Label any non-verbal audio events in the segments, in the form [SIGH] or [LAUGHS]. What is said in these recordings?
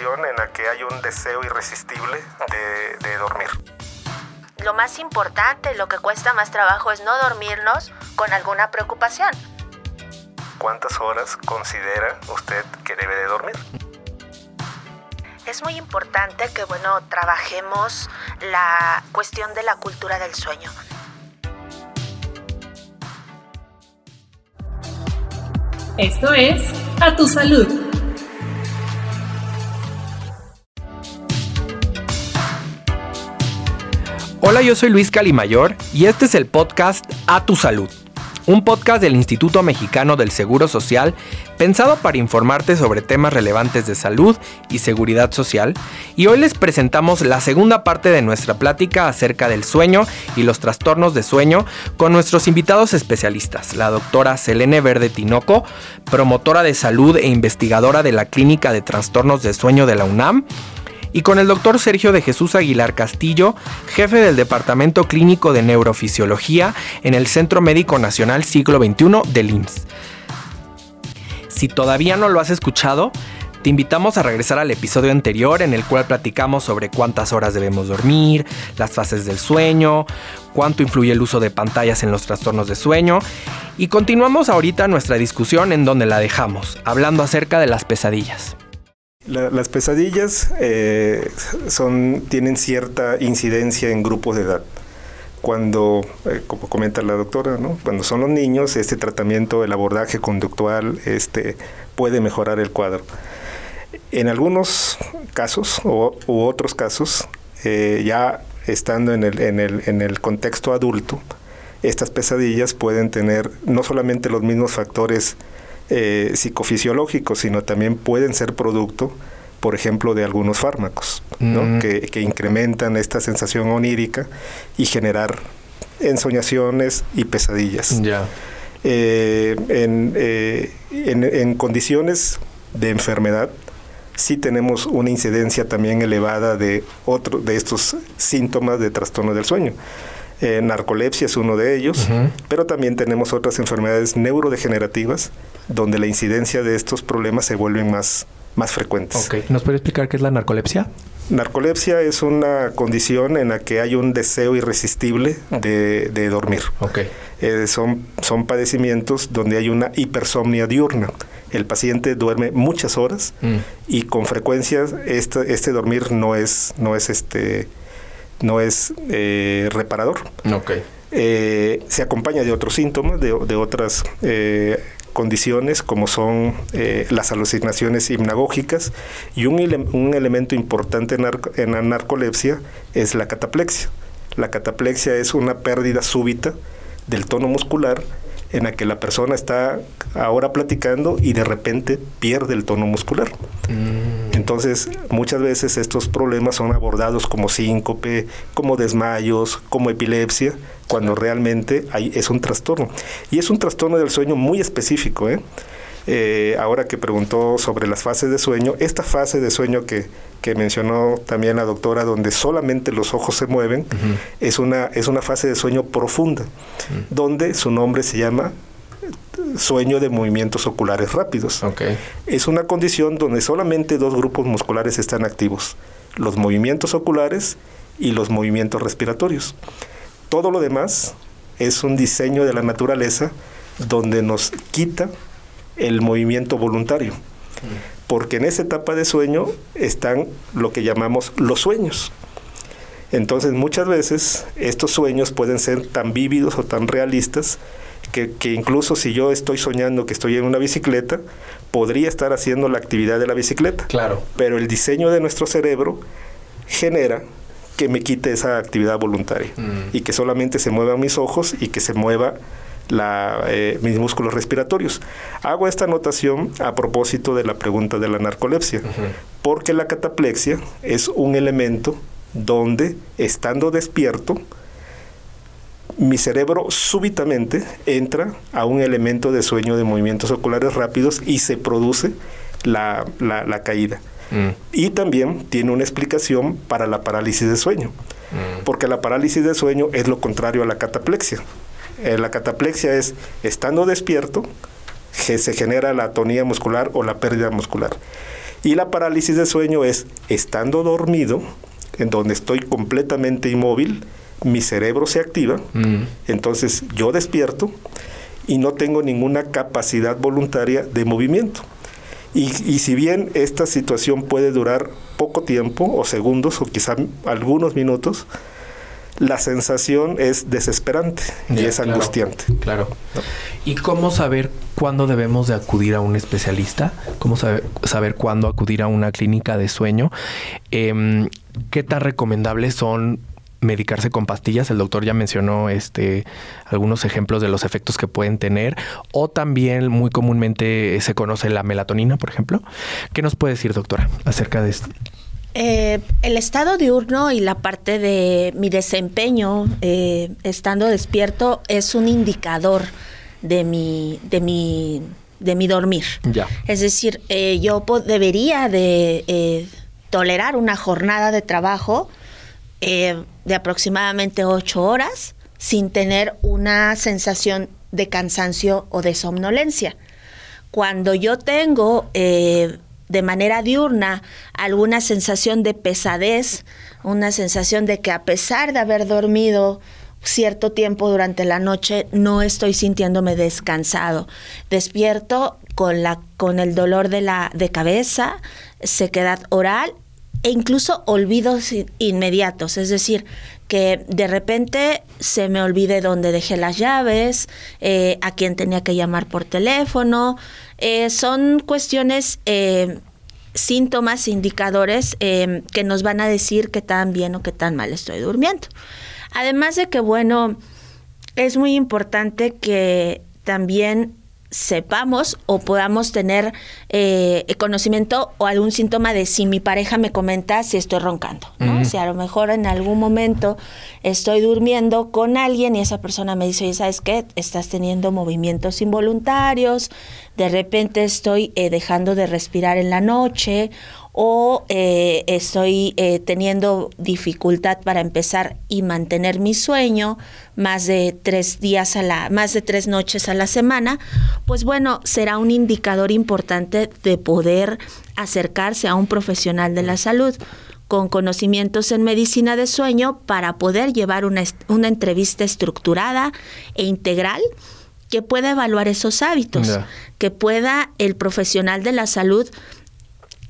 en la que hay un deseo irresistible de, de dormir. Lo más importante, lo que cuesta más trabajo es no dormirnos con alguna preocupación. ¿Cuántas horas considera usted que debe de dormir? Es muy importante que, bueno, trabajemos la cuestión de la cultura del sueño. Esto es A Tu Salud. Hola, yo soy Luis Calimayor y este es el podcast A Tu Salud, un podcast del Instituto Mexicano del Seguro Social pensado para informarte sobre temas relevantes de salud y seguridad social. Y hoy les presentamos la segunda parte de nuestra plática acerca del sueño y los trastornos de sueño con nuestros invitados especialistas, la doctora Selene Verde Tinoco, promotora de salud e investigadora de la Clínica de Trastornos de Sueño de la UNAM, y con el doctor Sergio de Jesús Aguilar Castillo, jefe del Departamento Clínico de Neurofisiología en el Centro Médico Nacional Siglo XXI del IMSS. Si todavía no lo has escuchado, te invitamos a regresar al episodio anterior en el cual platicamos sobre cuántas horas debemos dormir, las fases del sueño, cuánto influye el uso de pantallas en los trastornos de sueño y continuamos ahorita nuestra discusión en donde la dejamos, hablando acerca de las pesadillas. Las pesadillas eh, son, tienen cierta incidencia en grupos de edad cuando, eh, como comenta la doctora, ¿no? cuando son los niños, este tratamiento, el abordaje conductual, este, puede mejorar el cuadro. En algunos casos u otros casos, eh, ya estando en el, en, el, en el contexto adulto, estas pesadillas pueden tener no solamente los mismos factores eh, psicofisiológicos, sino también pueden ser producto por ejemplo, de algunos fármacos, mm. que, incrementan esta sensación onírica y generar ensoñaciones y pesadillas. Eh, eh, en, condiciones de enfermedad, sí tenemos una incidencia también elevada de, otro, de estos síntomas de trastorno del sueño. Eh, narcolepsia es uno de ellos, pero también tenemos otras enfermedades neurodegenerativas donde la incidencia de estos problemas se vuelven más, más frecuentes. ¿Nos puede explicar qué es la narcolepsia? Narcolepsia es una condición en la que hay un deseo irresistible de, dormir. Okay. Eh, son, son padecimientos donde hay una hipersomnia diurna. El paciente duerme muchas horas mm. y con frecuencia este, este dormir no es, no es, este, no es eh, reparador. Okay. Eh, se acompaña de otros síntomas, de, de otras condiciones como son eh, las alucinaciones hipnagógicas y un, un elemento importante en, en, la narcolepsia es la cataplexia. La cataplexia es una pérdida súbita del tono muscular en la que la persona está ahora platicando y de repente pierde el tono muscular. Mm. Entonces, muchas veces estos problemas son abordados como síncope, como desmayos, como epilepsia, cuando realmente hay, es un trastorno. Y es un trastorno del sueño muy específico. ¿eh? Eh, ahora que preguntó sobre las fases de sueño, esta fase de sueño que, que mencionó también la doctora, donde solamente los ojos se mueven, es, una, es una fase de sueño profunda, donde su nombre se llama sueño de movimientos oculares rápidos. Es una condición donde solamente dos grupos musculares están activos, los movimientos oculares y los movimientos respiratorios. Todo lo demás es un diseño de la naturaleza donde nos quita el movimiento voluntario. Porque en esa etapa de sueño están lo que llamamos los sueños. Entonces muchas veces estos sueños pueden ser tan vívidos o tan realistas que, incluso si yo estoy soñando que estoy en una bicicleta, podría estar haciendo la actividad de la bicicleta. Claro. Pero el diseño de nuestro cerebro genera que me quite esa actividad voluntaria mm. y que solamente se muevan mis ojos y que se mueva la, eh, mis músculos respiratorios. Hago esta anotación a propósito de la pregunta de la narcolepsia, porque la cataplexia es un elemento donde, estando despierto, mi cerebro súbitamente entra a un elemento de sueño de movimientos oculares rápidos y se produce la, caída. Mm. Y también tiene una explicación para la parálisis de sueño, mm. porque la parálisis de sueño es lo contrario a la cataplexia. Eh, la cataplexia es estando despierto, que se genera la atonía muscular o la pérdida muscular. Y la parálisis de sueño es estando dormido, en donde estoy completamente inmóvil, mi cerebro se activa, mm. entonces yo despierto y no tengo ninguna capacidad voluntaria de movimiento. Y, y, si bien esta situación puede durar poco tiempo, o segundos, o quizá algunos minutos, la sensación es desesperante y es angustiante. Claro. ¿Y cómo saber cuándo debemos de acudir a un especialista? ¿Cómo saber, saber cuándo acudir a una clínica de sueño? Em, ¿Qué tan recomendables son medicarse con pastillas. El doctor ya mencionó este, algunos ejemplos de los efectos que pueden tener. O también muy comúnmente se conoce la melatonina, por ejemplo. ¿Qué nos puede decir, doctora, acerca de esto? Eh, el estado diurno y la parte de mi desempeño eh, estando despierto es un indicador de mi, de mi, de mi dormir. Ya. Es decir, eh, yo debería de tolerar una jornada de trabajo eh, de aproximadamente ocho horas sin tener una sensación de cansancio o de somnolencia. Cuando yo tengo eh, de manera diurna alguna sensación de pesadez, una sensación de que a pesar de haber dormido cierto tiempo durante la noche no estoy sintiéndome descansado. Despierto con la con el dolor de la de cabeza, sequedad oral e incluso olvidos inmediatos, es decir, que de repente se me olvide dónde dejé las llaves, eh, a quién tenía que llamar por teléfono. Eh, son cuestiones, eh, síntomas, indicadores que nos van a decir qué tan bien o qué tan mal estoy durmiendo. Además de que, bueno, es muy importante que también sepamos o podamos tener eh, conocimiento o algún síntoma de si mi pareja me comenta si estoy roncando, ¿no? Si a lo mejor en algún momento estoy durmiendo con alguien y esa persona me dice, oye, ¿sabes qué? Estás teniendo movimientos involuntarios, de repente estoy eh, dejando de respirar en la noche o eh, estoy eh, teniendo dificultad para empezar y mantener mi sueño más de tres días a la, más de tres noches a la semana, pues bueno, será un indicador importante de poder acercarse a un profesional de la salud con conocimientos en medicina de sueño para poder llevar una, una entrevista estructurada e integral que pueda evaluar esos hábitos, que pueda el profesional de la salud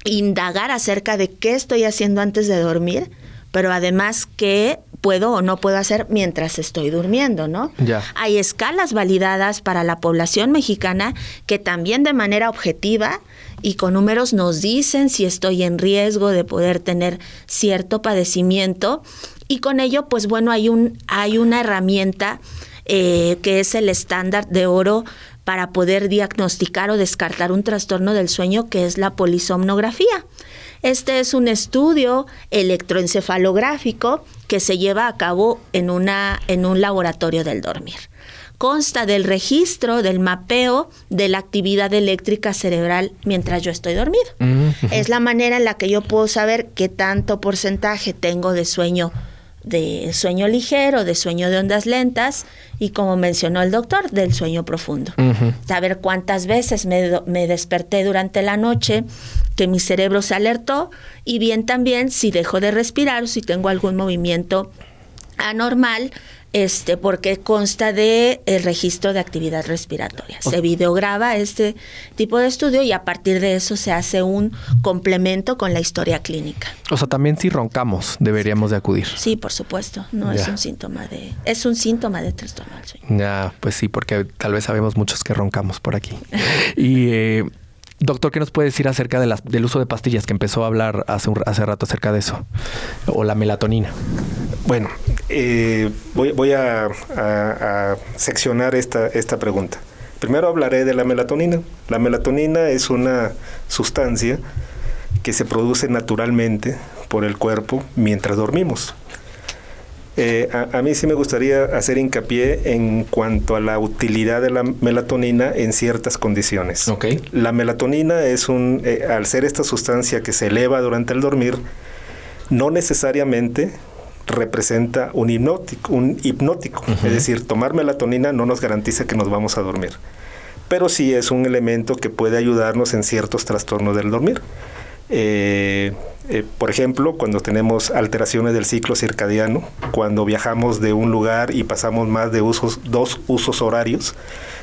indagar acerca de qué estoy haciendo antes de dormir, pero además qué puedo o no puedo hacer mientras estoy durmiendo, ¿no? Ya. Hay escalas validadas para la población mexicana que también de manera objetiva y con números nos dicen si estoy en riesgo de poder tener cierto padecimiento y con ello, pues bueno, hay un hay una herramienta eh, que es el estándar de oro para poder diagnosticar o descartar un trastorno del sueño que es la polisomnografía. Este es un estudio electroencefalográfico que se lleva a cabo en, una, en un laboratorio del dormir. Consta del registro, del mapeo de la actividad eléctrica cerebral mientras yo estoy dormido. Mm, es la manera en la que yo puedo saber qué tanto porcentaje tengo de sueño de sueño ligero, de sueño de ondas lentas y como mencionó el doctor, del sueño profundo. Saber cuántas veces me, me, desperté durante la noche, que mi cerebro se alertó y bien también si dejo de respirar o si tengo algún movimiento anormal este, porque consta de el registro de actividad respiratoria. Se videograba este tipo de estudio y a partir de eso se hace un complemento con la historia clínica. O sea, también si roncamos deberíamos de acudir. Sí, por supuesto. No es un síntoma de es un síntoma de trastorno del sueño. Ya, pues sí, porque tal vez sabemos muchos que roncamos por aquí. [LAUGHS] y eh, Doctor, ¿qué nos puede decir acerca de las, del uso de pastillas que empezó a hablar hace, un, hace rato acerca de eso? O la melatonina. Bueno, eh, voy, a, seccionar esta, esta pregunta. Primero hablaré de la melatonina. La melatonina es una sustancia que se produce naturalmente por el cuerpo mientras dormimos. Eh, a, mí sí me gustaría hacer hincapié en cuanto a la utilidad de la melatonina en ciertas condiciones. La melatonina es un, eh, al ser esta sustancia que se eleva durante el dormir, no necesariamente representa un hipnótico, un hipnótico. Es decir, tomar melatonina no nos garantiza que nos vamos a dormir, pero sí es un elemento que puede ayudarnos en ciertos trastornos del dormir. Eh, eh, por ejemplo, cuando tenemos alteraciones del ciclo circadiano, cuando viajamos de un lugar y pasamos más de usos, dos usos horarios,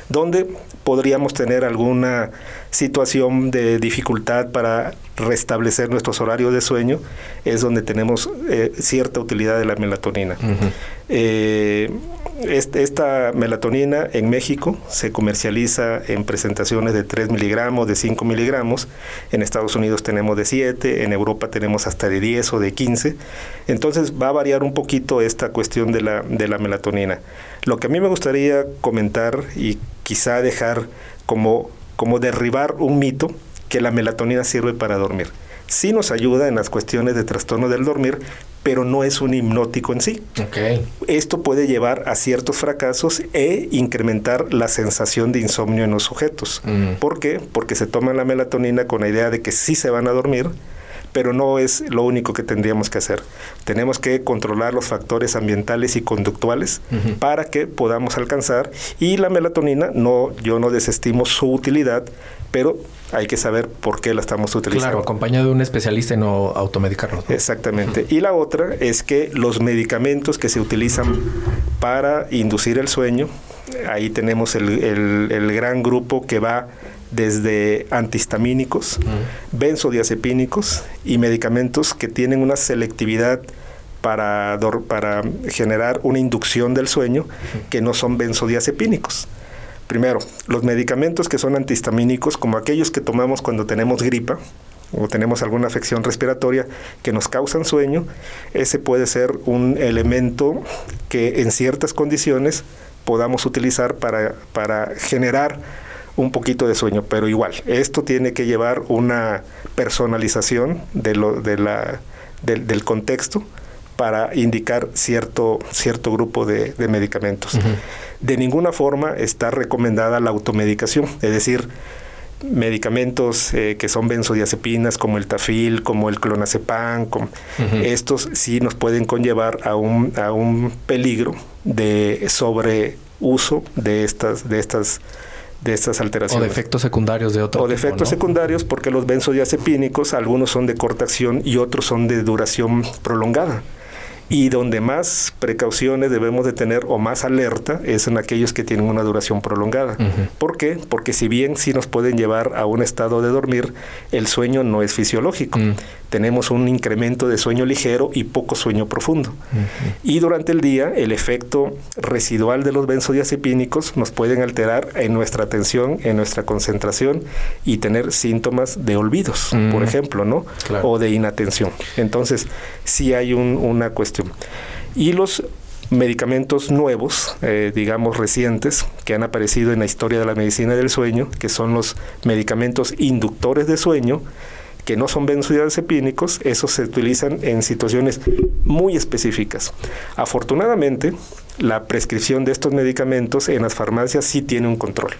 donde podríamos tener alguna situación de dificultad para restablecer nuestros horarios de sueño, es donde tenemos eh, cierta utilidad de la melatonina. Eh, esta melatonina en México se comercializa en presentaciones de 3 miligramos, de 5 miligramos. En Estados Unidos tenemos de 7, en Europa tenemos hasta de 10 o de 15. Entonces va a variar un poquito esta cuestión de la, de la melatonina. Lo que a mí me gustaría comentar y quizá dejar como, como derribar un mito que la melatonina sirve para dormir. Sí nos ayuda en las cuestiones de trastorno del dormir, pero no es un hipnótico en sí. Esto puede llevar a ciertos fracasos e incrementar la sensación de insomnio en los sujetos. Mm. ¿Por qué? Porque se toma la melatonina con la idea de que sí se van a dormir, pero no es lo único que tendríamos que hacer. Tenemos que controlar los factores ambientales y conductuales para que podamos alcanzar y la melatonina no yo no desestimo su utilidad, pero hay que saber por qué la estamos utilizando. Claro, acompañado de un especialista y no automedicarnos. Exactamente. Y la otra es que los medicamentos que se utilizan para inducir el sueño, ahí tenemos el, el gran grupo que va desde antihistamínicos, benzodiazepínicos y medicamentos que tienen una selectividad para, para generar una inducción del sueño que no son benzodiazepínicos. Primero, los medicamentos que son antihistamínicos, como aquellos que tomamos cuando tenemos gripa o tenemos alguna afección respiratoria que nos causan sueño, ese puede ser un elemento que en ciertas condiciones podamos utilizar para, para generar un poquito de sueño, pero igual, esto tiene que llevar una personalización de lo, de la, del contexto para indicar cierto, cierto grupo de, medicamentos. De ninguna forma está recomendada la automedicación, es decir, medicamentos eh, que son benzodiazepinas como el tafil, como el clonazepam, estos sí nos pueden conllevar a un, a un peligro de sobreuso de estas, de estas de estas alteraciones. O de efectos secundarios de otro O de efectos secundarios porque los benzodiazepínicos, algunos son de corta acción y otros son de duración prolongada y donde más precauciones debemos de tener o más alerta es en aquellos que tienen una duración prolongada. ¿Por qué? Porque si bien sí nos pueden llevar a un estado de dormir, el sueño no es fisiológico. Mm. Tenemos un incremento de sueño ligero y poco sueño profundo. Y durante el día, el efecto residual de los benzodiazepínicos nos pueden alterar en nuestra atención, en nuestra concentración y tener síntomas de olvidos, por ejemplo, ¿no? O de inatención. Entonces, sí hay una cuestión y los medicamentos nuevos, eh, digamos recientes, que han aparecido en la historia de la medicina del sueño, que son los medicamentos inductores de sueño, que no son benzodiazepínicos, esos se utilizan en situaciones muy específicas. Afortunadamente, la prescripción de estos medicamentos en las farmacias sí tiene un control.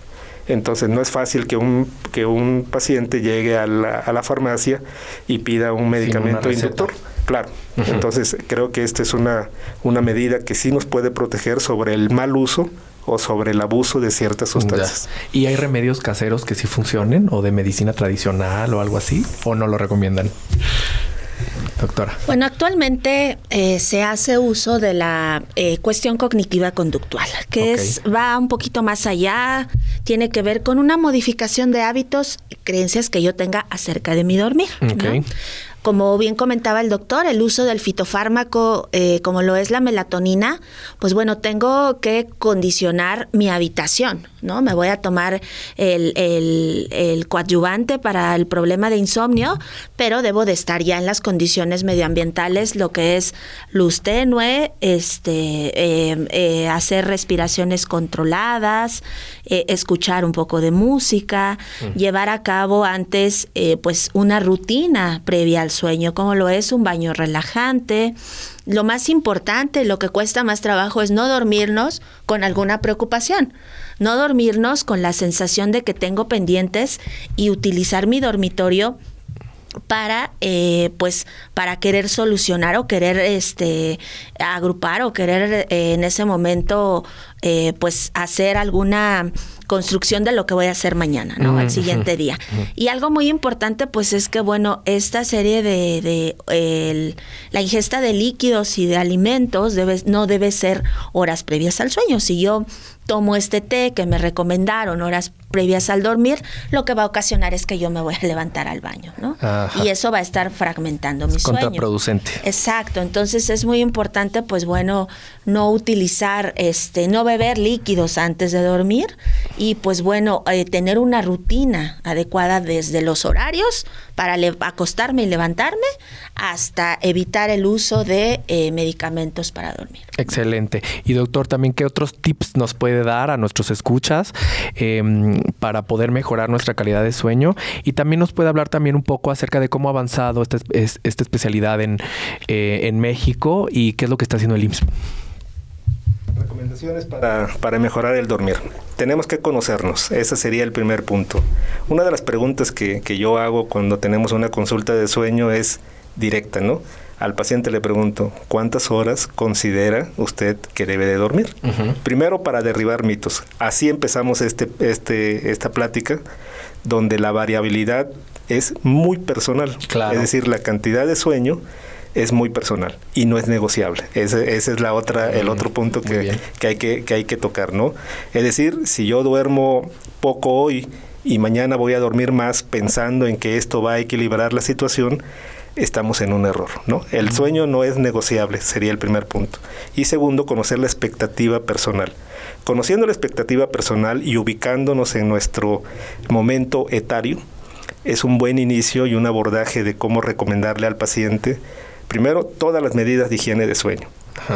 Entonces no es fácil que un, que un paciente llegue a la, a la farmacia y pida un medicamento inductor. Claro. Entonces creo que esta es una, una medida que sí nos puede proteger sobre el mal uso o sobre el abuso de ciertas sustancias. ¿Y hay remedios caseros que sí funcionen o de medicina tradicional o algo así? ¿O no lo recomiendan? Doctora. Bueno, actualmente eh, se hace uso de la eh, cuestión cognitiva conductual, que es va un poquito más allá, tiene que ver con una modificación de hábitos y creencias que yo tenga acerca de mi dormir. Como bien comentaba el doctor, el uso del fitofármaco, eh, como lo es la melatonina, pues bueno, tengo que condicionar mi habitación, ¿no? Me voy a tomar el, el, coadyuvante para el problema de insomnio, pero debo de estar ya en las condiciones medioambientales, lo que es luz tenue, este, eh, eh, hacer respiraciones controladas, escuchar un poco de música, mm. llevar a cabo antes, pues, una rutina previa al sueño, como lo es un baño relajante. Lo más importante, lo que cuesta más trabajo es no dormirnos con alguna preocupación, no dormirnos con la sensación de que tengo pendientes y utilizar mi dormitorio para eh, pues para querer solucionar o querer este agrupar o querer eh, en ese momento eh, pues hacer alguna construcción de lo que voy a hacer mañana, ¿no? Al siguiente [LAUGHS] día. Y algo muy importante, pues es que, bueno, esta serie de, de la ingesta de líquidos y de alimentos debe, no debe ser horas previas al sueño. Si yo tomo este té que me recomendaron horas previas al dormir, lo que va a ocasionar es que yo me voy a levantar al baño, ¿no? Y eso va a estar fragmentando mi sueño. Contraproducente. Exacto. Entonces es muy importante, pues bueno, no utilizar, este, no beber líquidos antes de dormir y pues bueno, eh, tener una rutina adecuada desde los horarios para acostarme y levantarme hasta evitar el uso de eh, medicamentos para dormir. Excelente. Y doctor, también qué otros tips nos puede dar a nuestros escuchas em, para poder mejorar nuestra calidad de sueño y también nos puede hablar también un poco acerca de cómo ha avanzado esta, especialidad en, eh, en México y qué es lo que está haciendo el IMSS. Recomendaciones para, para, mejorar el dormir. Tenemos que conocernos, ese sería el primer punto. Una de las preguntas que, que yo hago cuando tenemos una consulta de sueño es directa, ¿no? Al paciente le pregunto, ¿cuántas horas considera usted que debe de dormir? Primero para derribar mitos. Así empezamos este, este, esta plática, donde la variabilidad es muy personal. Es decir, la cantidad de sueño es muy personal y no es negociable. Ese, es la otra, el otro punto que, que, hay que, que hay que tocar, ¿no? Es decir, si yo duermo poco hoy y mañana voy a dormir más pensando en que esto va a equilibrar la situación, estamos en un error, ¿no? El sueño no es negociable, sería el primer punto. Y segundo, conocer la expectativa personal. Conociendo la expectativa personal y ubicándonos en nuestro momento etario, es un buen inicio y un abordaje de cómo recomendarle al paciente, primero, todas las medidas de higiene de sueño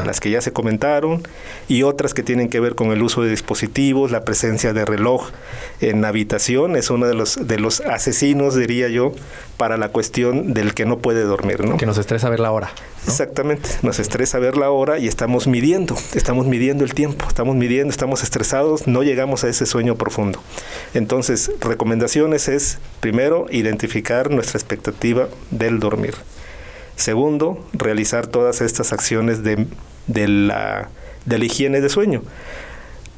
las que ya se comentaron, y otras que tienen que ver con el uso de dispositivos, la presencia de reloj en habitación, es uno de los, de los asesinos, diría yo, para la cuestión del que no puede dormir. ¿no? Que nos estresa ver la hora. Exactamente, nos estresa ver la hora y estamos midiendo, estamos midiendo el tiempo, estamos midiendo, estamos estresados, no llegamos a ese sueño profundo. Entonces, recomendaciones es, primero, identificar nuestra expectativa del dormir. Segundo, realizar todas estas acciones de, la, de la higiene de sueño.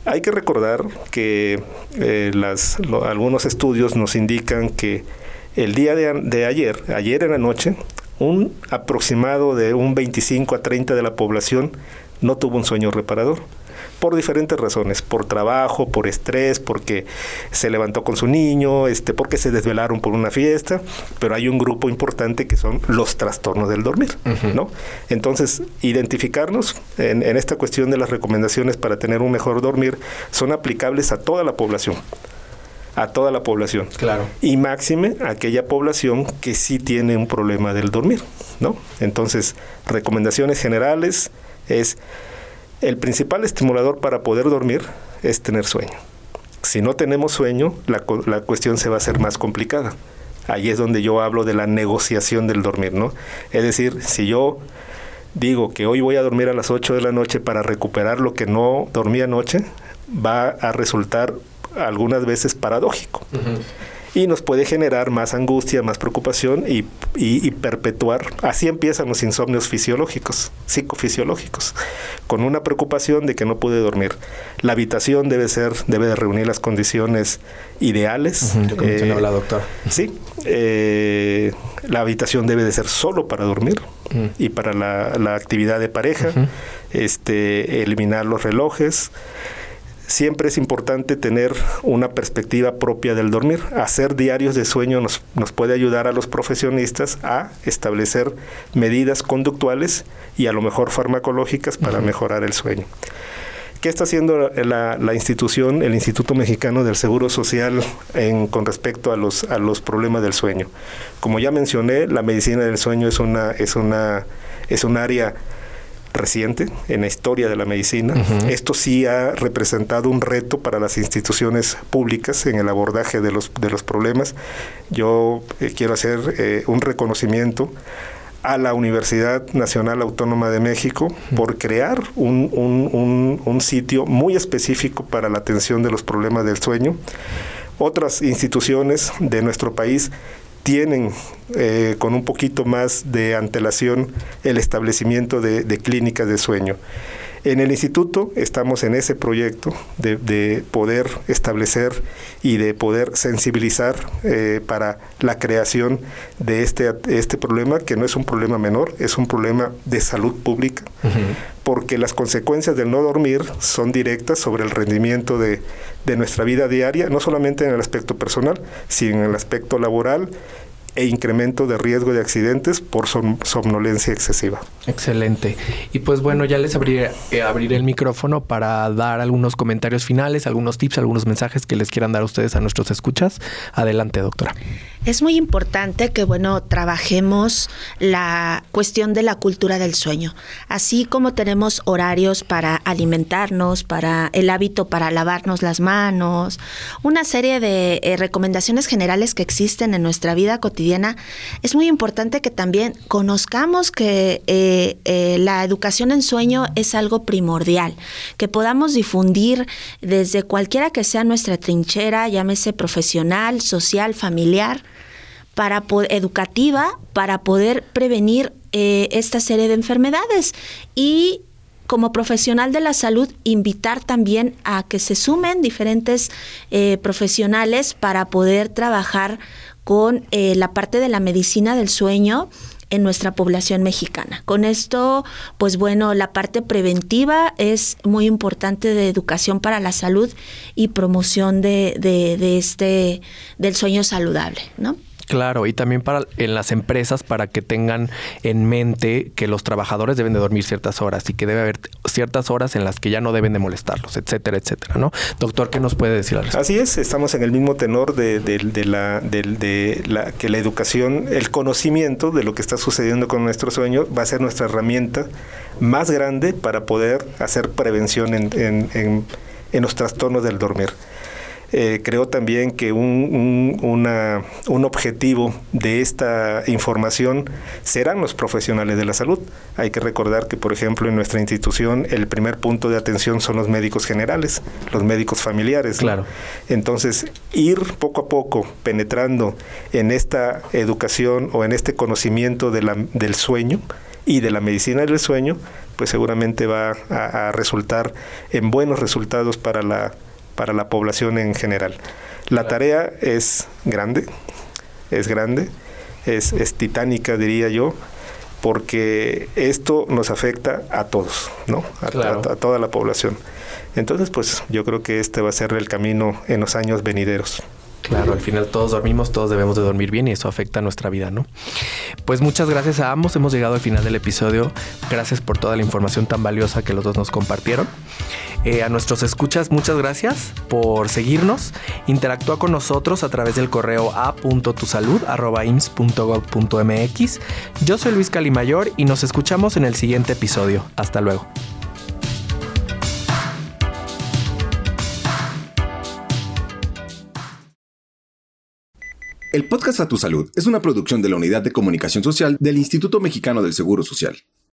Hay que recordar que eh, las, algunos estudios nos indican que el día de, de, ayer, ayer en la noche, un aproximado de un 25 a 30 de la población no tuvo un sueño reparador por diferentes razones, por trabajo, por estrés, porque se levantó con su niño, este, porque se desvelaron por una fiesta, pero hay un grupo importante que son los trastornos del dormir, ¿no? Entonces, identificarnos en, en esta cuestión de las recomendaciones para tener un mejor dormir son aplicables a toda la población a toda la población. Claro. Y máxime a aquella población que sí tiene un problema del dormir, ¿no? Entonces, recomendaciones generales es el principal estimulador para poder dormir es tener sueño. Si no tenemos sueño, la, la, cuestión se va a hacer más complicada. Ahí es donde yo hablo de la negociación del dormir, ¿no? Es decir, si yo digo que hoy voy a dormir a las 8 de la noche para recuperar lo que no dormí anoche, va a resultar algunas veces paradójico y nos puede generar más angustia, más preocupación y, perpetuar. Así empiezan los insomnios fisiológicos, psicofisiológicos, con una preocupación de que no pude dormir. La habitación debe ser, debe de reunir las condiciones ideales. Uh la doctora. Sí, eh, la habitación debe de ser solo para dormir y para la, actividad de pareja, este, eliminar los relojes siempre es importante tener una perspectiva propia del dormir. Hacer diarios de sueño nos, nos, puede ayudar a los profesionistas a establecer medidas conductuales y a lo mejor farmacológicas para mejorar el sueño. ¿Qué está haciendo la, la, institución, el Instituto Mexicano del Seguro Social en, con respecto a los, a los problemas del sueño? Como ya mencioné, la medicina del sueño es una, es una, es un área reciente en la historia de la medicina. Esto sí ha representado un reto para las instituciones públicas en el abordaje de los, de los problemas. Yo eh, quiero hacer eh, un reconocimiento a la Universidad Nacional Autónoma de México por crear un, un, un, sitio muy específico para la atención de los problemas del sueño. Otras instituciones de nuestro país tienen eh, con un poquito más de antelación el establecimiento de, clínicas de sueño. En el instituto estamos en ese proyecto de, poder establecer y de poder sensibilizar eh, para la creación de este, este problema, que no es un problema menor, es un problema de salud pública, porque las consecuencias del no dormir son directas sobre el rendimiento de, de nuestra vida diaria, no solamente en el aspecto personal, sino en el aspecto laboral e incremento de riesgo de accidentes por somnolencia excesiva. Excelente. Y pues bueno, ya les abriré, eh, abriré el micrófono para dar algunos comentarios finales, algunos tips, algunos mensajes que les quieran dar a ustedes a nuestros escuchas. Adelante, doctora. Es muy importante que, bueno, trabajemos la cuestión de la cultura del sueño. Así como tenemos horarios para alimentarnos, para el hábito para lavarnos las manos, una serie de eh, recomendaciones generales que existen en nuestra vida cotidiana, es muy importante que también conozcamos que eh, eh, la educación en sueño es algo primordial, que podamos difundir desde cualquiera que sea nuestra trinchera, llámese profesional, social, familiar, para educativa para poder prevenir eh, esta serie de enfermedades y como profesional de la salud invitar también a que se sumen diferentes eh, profesionales para poder trabajar con eh, la parte de la medicina del sueño en nuestra población mexicana. Con esto, pues bueno, la parte preventiva es muy importante de educación para la salud y promoción de, de, de este del sueño saludable, ¿no? Claro, y también para en las empresas para que tengan en mente que los trabajadores deben de dormir ciertas horas y que debe haber ciertas horas en las que ya no deben de molestarlos, etcétera, etcétera, ¿no? Doctor, ¿qué nos puede decir al respecto? Así es, estamos en el mismo tenor de, la, de, la que la educación, el conocimiento de lo que está sucediendo con nuestro sueño va a ser nuestra herramienta más grande para poder hacer prevención en, en, en los trastornos del dormir. Eh, creo también que un, un, objetivo de esta información serán los profesionales de la salud. Hay que recordar que, por ejemplo, en nuestra institución el primer punto de atención son los médicos generales, los médicos familiares. Claro. Entonces, ir poco a poco penetrando en esta educación o en este conocimiento de la, del sueño y de la medicina del sueño, pues seguramente va a resultar en buenos resultados para la para la población en general. La tarea es grande, es grande, es, titánica, diría yo, porque esto nos afecta a todos, ¿no? A, a, toda la población. Entonces, pues yo creo que este va a ser el camino en los años venideros. Claro, al final todos dormimos, todos debemos de dormir bien y eso afecta nuestra vida, ¿no? Pues muchas gracias a ambos, hemos llegado al final del episodio. Gracias por toda la información tan valiosa que los dos nos compartieron. Eh, a nuestros escuchas, muchas gracias por seguirnos. Interactúa con nosotros a través del correo a.tusalud.ims.gov.mx. Yo soy Luis Calimayor y nos escuchamos en el siguiente episodio. Hasta luego. El podcast A Tu Salud es una producción de la Unidad de Comunicación Social del Instituto Mexicano del Seguro Social.